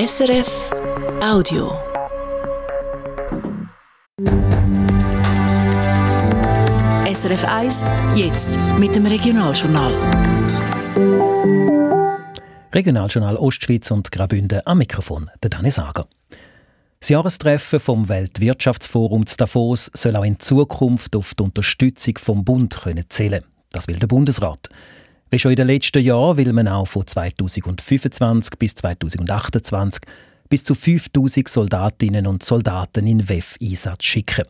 SRF Audio. SRF 1, jetzt mit dem Regionaljournal. Regionaljournal Ostschweiz und Graubünden am Mikrofon, der Dani Sager. Das Jahrestreffen vom Weltwirtschaftsforum zu Davos soll auch in Zukunft auf die Unterstützung vom Bund können zählen. Das will der Bundesrat. Wie schon in den letzten Jahren will man auch von 2025 bis 2028 bis zu 5000 Soldatinnen und Soldaten in WEF-Einsatz schicken.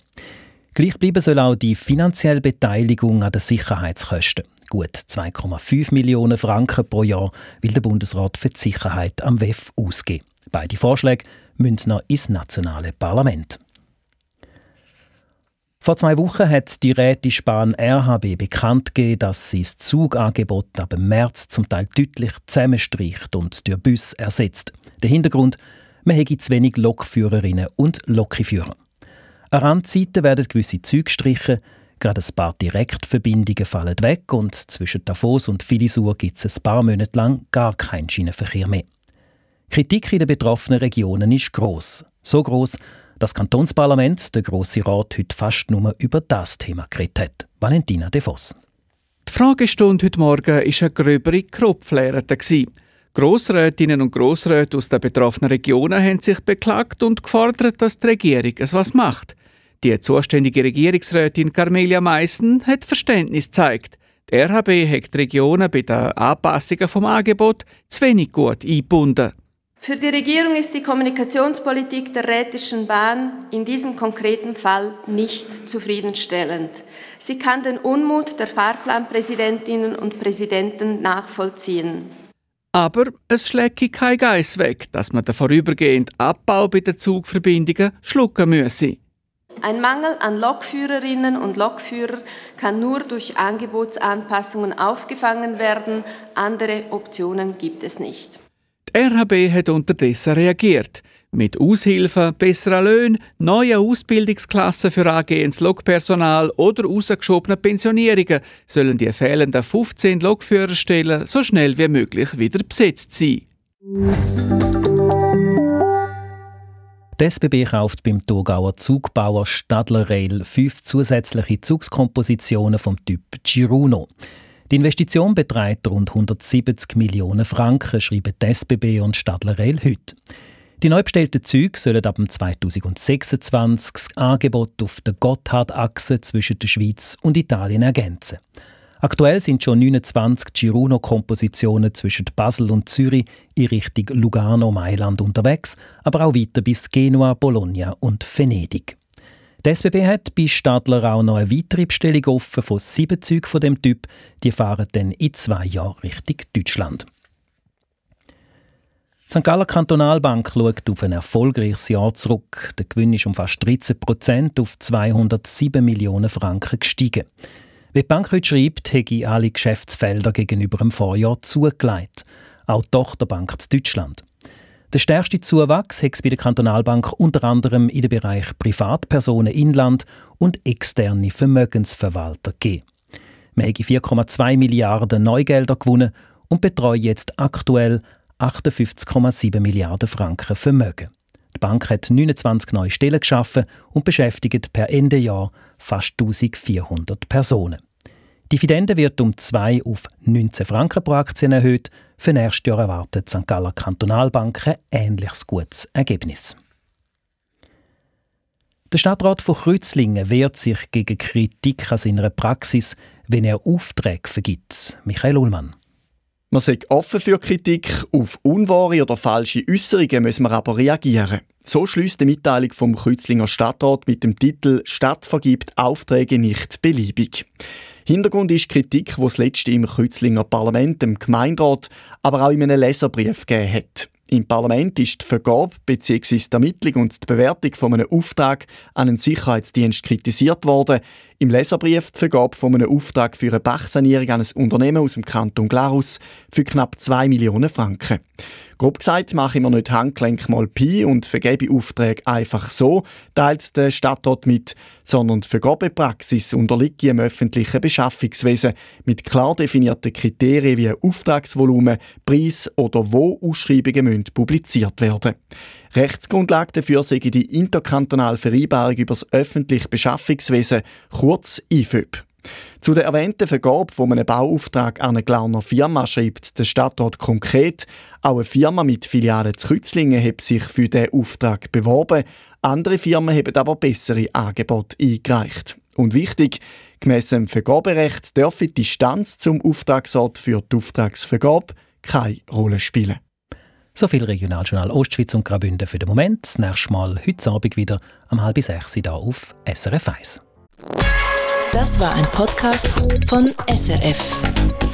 Gleich bleiben soll auch die finanzielle Beteiligung an den Sicherheitskosten. Gut 2,5 Millionen Franken pro Jahr will der Bundesrat für die Sicherheit am WEF ausgeben. Beide Vorschläge müssen noch ins nationale Parlament. Vor zwei Wochen hat die Rätische RHB bekannt gegeben, dass sie das Zugangebot ab März zum Teil deutlich zusammenstreicht und durch Bus ersetzt. Der Hintergrund, man hätte zu wenig Lokführerinnen und Lokführer. An Randzeiten werden gewisse Züge gestrichen, gerade ein paar Direktverbindungen fallen weg und zwischen Davos und Filisur gibt es ein paar Monate lang gar keinen Schienenverkehr mehr. Kritik in den betroffenen Regionen ist groß, so groß, das Kantonsparlament, der Grosse Rat, heute fast nur über das Thema geredet hat. Valentina De Voss. Die Fragestunde heute Morgen war eine gröbere Kropflehre. Grossrätinnen und Grossräte aus den betroffenen Regionen haben sich beklagt und gefordert, dass die Regierung es was macht. Die zuständige Regierungsrätin Carmelia Meissen hat Verständnis gezeigt. Die RHB hat die Regionen bei den Anpassungen vom Angebot zu wenig gut eingebunden. Für die Regierung ist die Kommunikationspolitik der Rätischen Bahn in diesem konkreten Fall nicht zufriedenstellend. Sie kann den Unmut der Fahrplanpräsidentinnen und Präsidenten nachvollziehen. Aber es schlägt kein Geiss weg, dass man den vorübergehenden Abbau bei den Zugverbindungen schlucken müsse. Ein Mangel an Lokführerinnen und Lokführer kann nur durch Angebotsanpassungen aufgefangen werden. Andere Optionen gibt es nicht. Die RHB hat unterdessen reagiert. Mit Aushilfen, besseren Löhnen, neuen Ausbildungsklassen für angehendes Lokpersonal oder rausgeschobenen Pensionierungen sollen die fehlenden 15 Lokführerstellen so schnell wie möglich wieder besetzt sein. Die SBB kauft beim Thurgauer Zugbauer Stadler Rail fünf zusätzliche Zugskompositionen vom Typ Giruno. Die Investition beträgt rund 170 Millionen Franken, schreiben die SBB und Stadler Rail heute. Die neu bestellten Züge sollen ab 2026 das Angebot auf der Gotthardachse zwischen der Schweiz und Italien ergänzen. Aktuell sind schon 29 Giruno-Kompositionen zwischen Basel und Zürich in Richtung Lugano, Mailand unterwegs, aber auch weiter bis Genua, Bologna und Venedig. Die SBB hat bei Stadler auch noch eine weitere Bestellung offen von sieben Zügen von dem Typ. Die fahren dann in zwei Jahren Richtung Deutschland. Die St. Galler Kantonalbank schaut auf ein erfolgreiches Jahr zurück. Der Gewinn ist um fast 13 Prozent auf 207 Millionen Franken gestiegen. Wie die Bank heute schreibt, hätte alle Geschäftsfelder gegenüber dem Vorjahr zugelegt. Auch die Tochterbank in Deutschland. Der stärkste Zuwachs hat es bei der Kantonalbank unter anderem in den Bereich Privatpersonen Inland und externe Vermögensverwalter gegeben. Man hat 4,2 Milliarden Neugelder gewonnen und betreut jetzt aktuell 58,7 Milliarden Franken Vermögen. Die Bank hat 29 neue Stellen geschaffen und beschäftigt per Ende Jahr fast 1400 Personen. Die Dividende wird um 2 auf 19 Franken pro Aktie erhöht. Für nächstes Jahr erwartet St. Galler Kantonalbank ein ähnliches gutes Ergebnis. Der Stadtrat von Kreuzlingen wehrt sich gegen Kritik an seiner Praxis, wenn er Aufträge vergibt. Michael Ullmann. Man sagt offen für Kritik, auf unwahre oder falsche Äußerungen müssen wir aber reagieren. So schließt die Mitteilung vom Kreuzlinger Stadtrat mit dem Titel Stadt vergibt Aufträge nicht beliebig. Hintergrund ist Kritik, die das letzte im Kreuzlinger Parlament, dem Gemeinderat, aber auch in einem Leserbrief gegeben hat. Im Parlament ist die Vergabe bzw. die Ermittlung und die Bewertung von einem Auftrag an einen Sicherheitsdienst kritisiert worden. Im Leserbrief die Vergabe von einem Auftrag für eine Bachsanierung an ein Unternehmen aus dem Kanton Glarus für knapp 2 Millionen Franken. Grob gesagt mache ich mir nicht Handgelenk mal Pi und vergebe Aufträge einfach so, teilt der Stadtrat mit, sondern die Vergabepraxis unterliegt im öffentlichen Beschaffungswesen mit klar definierten Kriterien wie Auftragsvolumen, Preis oder wo Ausschreibungen müssen publiziert werden. Rechtsgrundlage dafür sei die interkantonale Vereinbarung über das öffentliche Beschaffungswesen, kurz IFÖB. Zu der erwähnten Vergabe von einem Bauauftrag an eine Glarner Firma schreibt der Stadtrat konkret, auch eine Firma mit Filialen zu Kützlingen hat sich für diesen Auftrag beworben. Andere Firmen haben aber bessere Angebote eingereicht. Und wichtig, gemäss dem Vergaberecht dürfe die Distanz zum Auftragsort für die Auftragsvergabe keine Rolle spielen. So viel Regionaljournal Ostschweiz und Graubünden für den Moment. Das nächste Mal heute Abend wieder um halb sechs hier auf SRF 1. Das war ein Podcast von SRF.